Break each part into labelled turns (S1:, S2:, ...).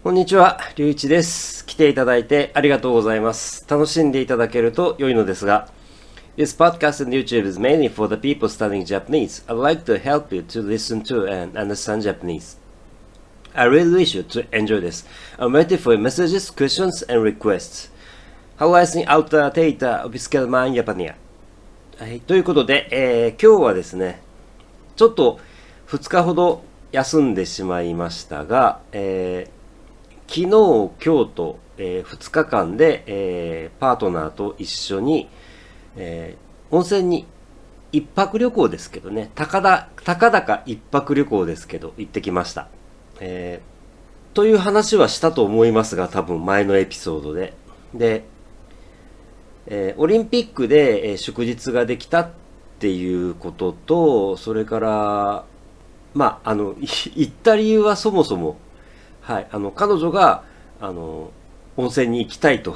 S1: こんにちは、りゅういちです。来ていただいてありがとうございます。楽しんでいただけると良いのですが、This podcast and YouTube is mainly for the people studying Japanese. I'd like to help you to listen to and understand Japanese. I really wish you to enjoy this. I'm waiting for your messages, questions, and requests. How I think out the data of Skillman Japania. はい、ということで、えー今日はですね、ちょっと2日ほど休んでしまいましたが、えー昨日、今日と、え2日間で、えーパートナーと一緒に、えー温泉に一泊旅行ですけどね、たかだ、たか一泊旅行ですけど、行ってきました。えーという話はしたと思いますが、多分前のエピソードで。で、えーオリンピックで、えー祝日ができたっていうことと、それから、まあ、あの、行った理由はそもそも、はい、あの、彼女が、あの、温泉に行きたいと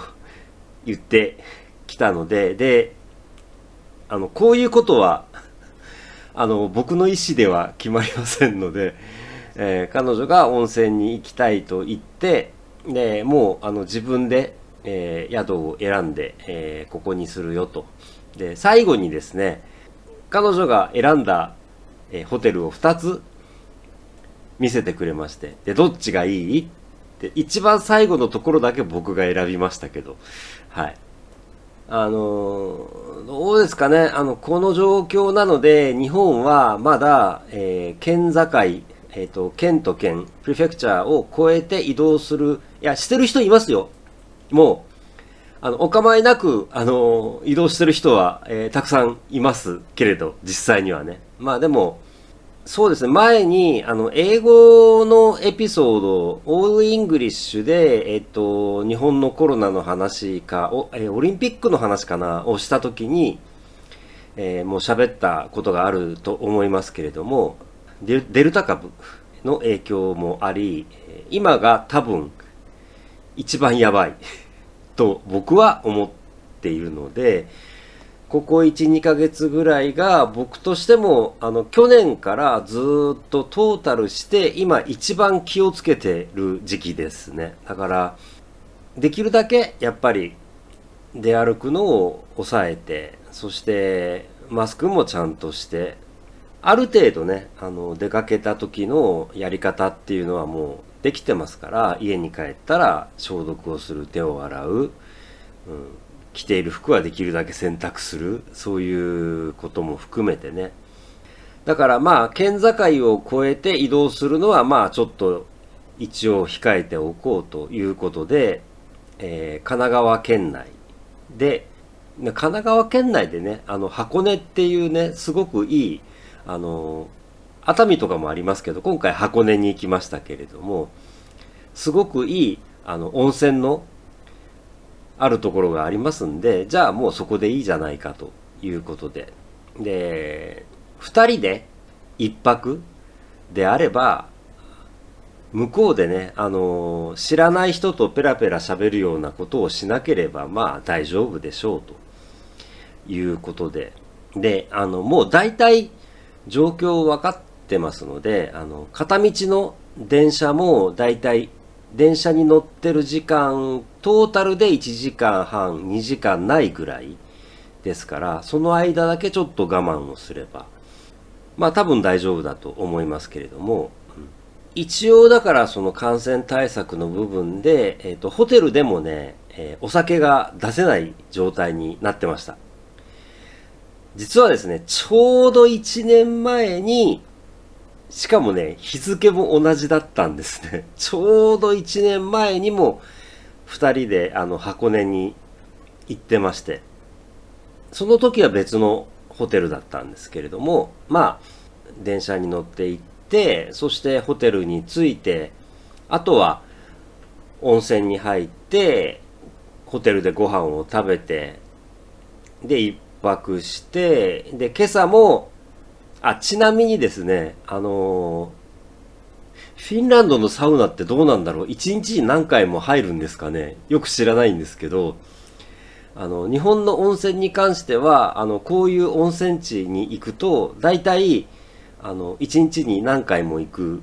S1: 言ってきたので、で、あの、こういうことは、あの、僕の意思では決まりませんので、えー彼女が温泉に行きたいと言って、で、もう、あの、自分で、えー宿を選んで、えーここにするよと。で、最後にですね、彼女が選んだ、えホテルを2つ見せてくれまして、で、どっちがいい？って、一番最後のところだけ僕が選びましたけど、はい。あのどうですかね、あの、この状況なので、日本はまだ、えー県境、えっ、と、県と県、プレフェクチャーを越えて移動する、いや、してる人いますよ。もう、あの、お構いなく、あの移動してる人は、えーたくさんいますけれど、実際にはね。まあでも、そうですね、前に、あの、英語のエピソード、 all English で、えっと、日本のコロナの話か、おえオリンピックの話かな、をしたときに、えーもう喋ったことがあると思いますけれども、デルタ株の影響もあり、今が多分、一番やばいと僕は思っているので、ここ1、2ヶ月ぐらいが僕としても、あの、去年からずっとトータルして、今一番気をつけてる時期ですね。だから、できるだけやっぱり出歩くのを抑えて、そしてマスクもちゃんとして、ある程度ね、あの、出かけた時のやり方っていうのはもうできてますから、家に帰ったら消毒をする、手を洗う、うん、着ている服はできるだけ洗濯する、そういうことも含めてね。だからまあ、県境を越えて移動するのはまあ、ちょっと一応控えておこうということで、えー神奈川県内で、神奈川県内でね、あの、箱根っていうね、すごくいい、あの、熱海とかもありますけど、今回箱根に行きましたけれども、すごくいい、あの、温泉のあるところがありますんで、じゃあもうそこでいいじゃないかということで。で、二人で一泊であれば、向こうでね、あの知らない人とペラペラ喋るようなことをしなければ、まあ大丈夫でしょうということで。で、あの、もう大体状況分かってますので、あの、片道の電車も大体電車に乗ってる時間、トータルで1時間半、2時間ないぐらいですから、その間だけちょっと我慢をすれば、まあ多分大丈夫だと思いますけれども、一応だからその感染対策の部分で、えっ、と、ホテルでもね、えーお酒が出せない状態になってました。実はですね、ちょうど1年前に、しかもね、日付も同じだったんですね。ちょうど1年前にも、2人であの箱根に行ってまして、その時は別のホテルだったんですけれども、まあ、電車に乗って行って、そしてホテルに着いて、あとは温泉に入って、ホテルでご飯を食べて、で、一泊して、で、今朝も、あ、ちなみにですね、あのーフィンランドのサウナってどうなんだろう？一日に何回も入るんですかね？よく知らないんですけど、あの、日本の温泉に関しては、あの、こういう温泉地に行くと、大体、あの、一日に何回も行く。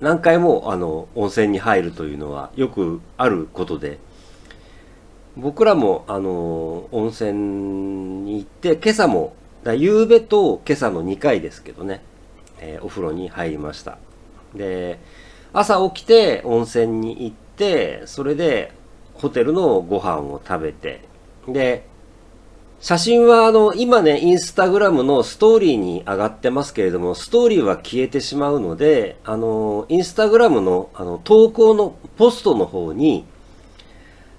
S1: 何回もあの温泉に入るというのはよくあることで。僕らもあの温泉に行って今朝もだ夕べと今朝の2回ですけどね、えー、お風呂に入りました。で朝起きて温泉に行ってそれでホテルのご飯を食べてで写真はあの、今ね、インスタグラムのストーリーに上がってますけれども、ストーリーは消えてしまうので、あの、インスタグラムのあの投稿のポストの方に、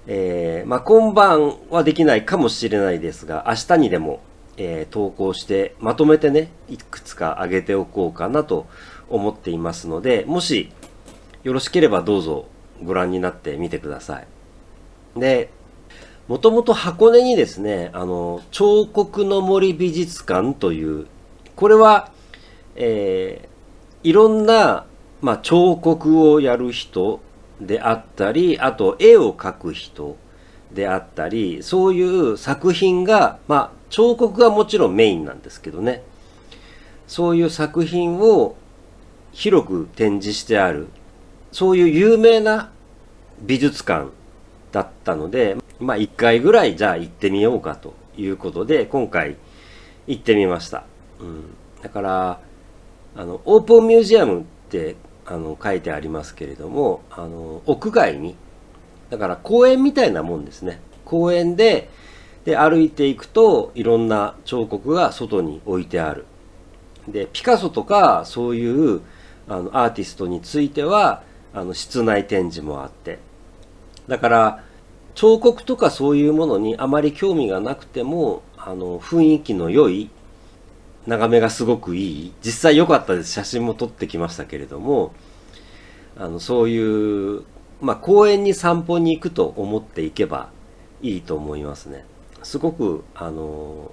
S1: えー、まあ、今晩はできないかもしれないですが、明日にでも、えー、投稿して、まとめてね、いくつか上げておこうかなと思っていますので、もしよろしければどうぞご覧になってみてください。で、もともと箱根にですね、あの、彫刻の森美術館という、これは、えー、いろんな、まあ、彫刻をやる人であったり、あと絵を描く人であったり、そういう作品が、まあ、彫刻がもちろんメインなんですけどね、そういう作品を広く展示してある、そういう有名な美術館だったので、まあ一回ぐらいじゃあ行ってみようかということで、今回行ってみました。うん。だから、あの、オープンミュージアムってあの書いてありますけれども、あの、屋外に、だから公園みたいなもんですね。公園で、で、歩いていくといろんな彫刻が外に置いてある。で、ピカソとかそういうあのアーティストについては、あの室内展示もあって。だから、彫刻とかそういうものにあまり興味がなくても、あの、雰囲気の良い、眺めがすごくいい、実際良かったです。写真も撮ってきましたけれども、あの、そういう、まあ、公園に散歩に行くと思っていけばいいと思いますね。すごく、あの、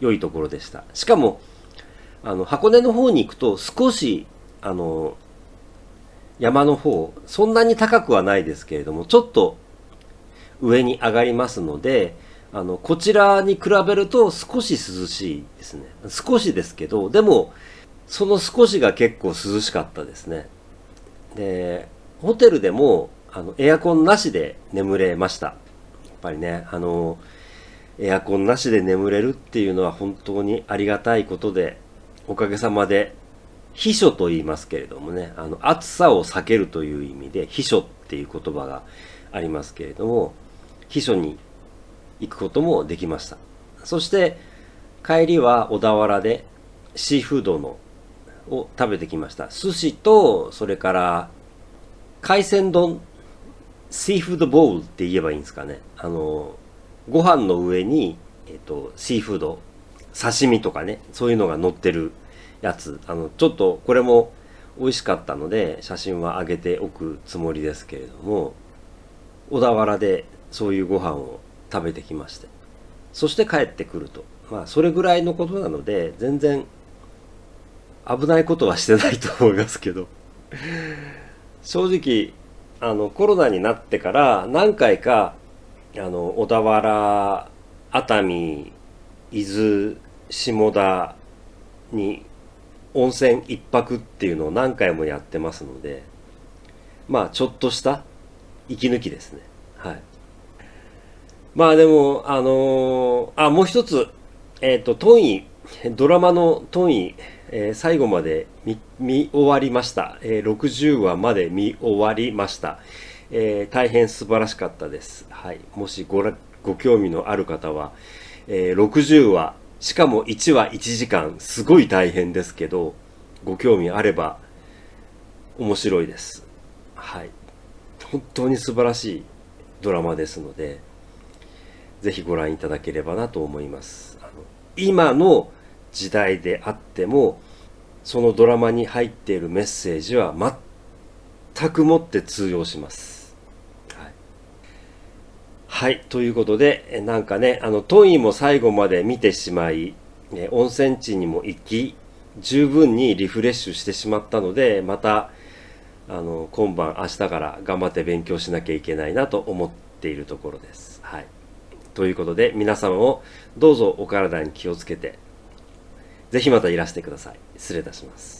S1: 良いところでした。しかも、あの、箱根の方に行くと少し、あの、山の方、そんなに高くはないですけれども、ちょっと上に上がりますので、あの、こちらに比べると少し涼しいですね。少しですけど、でも、その少しが結構涼しかったですね。で、ホテルでも、あの、エアコンなしで眠れました。やっぱりね、あの、エアコンなしで眠れるっていうのは本当にありがたいことで、おかげさまで、秘書と言いますけれどもね、あの、暑さを避けるという意味で、秘書っていう言葉がありますけれども、秘書に行くこともできました。そして帰りは小田原でシーフードのを食べてきました。寿司と、それから海鮮丼、シーフードボウルって言えばいいんですかね。あの、ご飯の上に、えっ、と、シーフード、刺身とかね、そういうのが乗ってるやつ。あの、ちょっとこれも美味しかったので、写真は上げておくつもりですけれども、小田原でそういうご飯を食べてきまして。そして帰ってくると。まあそれぐらいのことなので全然危ないことはしてないと思いますけど。正直あのコロナになってから何回かあの小田原熱海伊豆下田に温泉一泊っていうのを何回もやってますのでまあちょっとした息抜きですねはいまあでも、あのー、あ、もう一つ、えっ、ー、と、トンイ、ドラマのトンイ、えー、最後まで見見終わりました、えー。60話まで見終わりました。えー、大変素晴らしかったです。はい。もしごらご興味のある方は、えー、60話、しかも1話1時間、すごい大変ですけど、ご興味あれば面白いです。はい。本当に素晴らしいドラマですので、ぜひご覧いただければなと思います。あの今の時代であっても、そのドラマに入っているメッセージは全くもって通用します。はい。ということで、なんかね、あの、トイも最後まで見てしまい、ね、温泉地にも行き、十分にリフレッシュしてしまったので、また、あの、今晩、明日から頑張って勉強しなきゃいけないなと思っているところです。はい。ということで、皆様もどうぞお体に気をつけて、ぜひまたいらしてください。失礼いたします。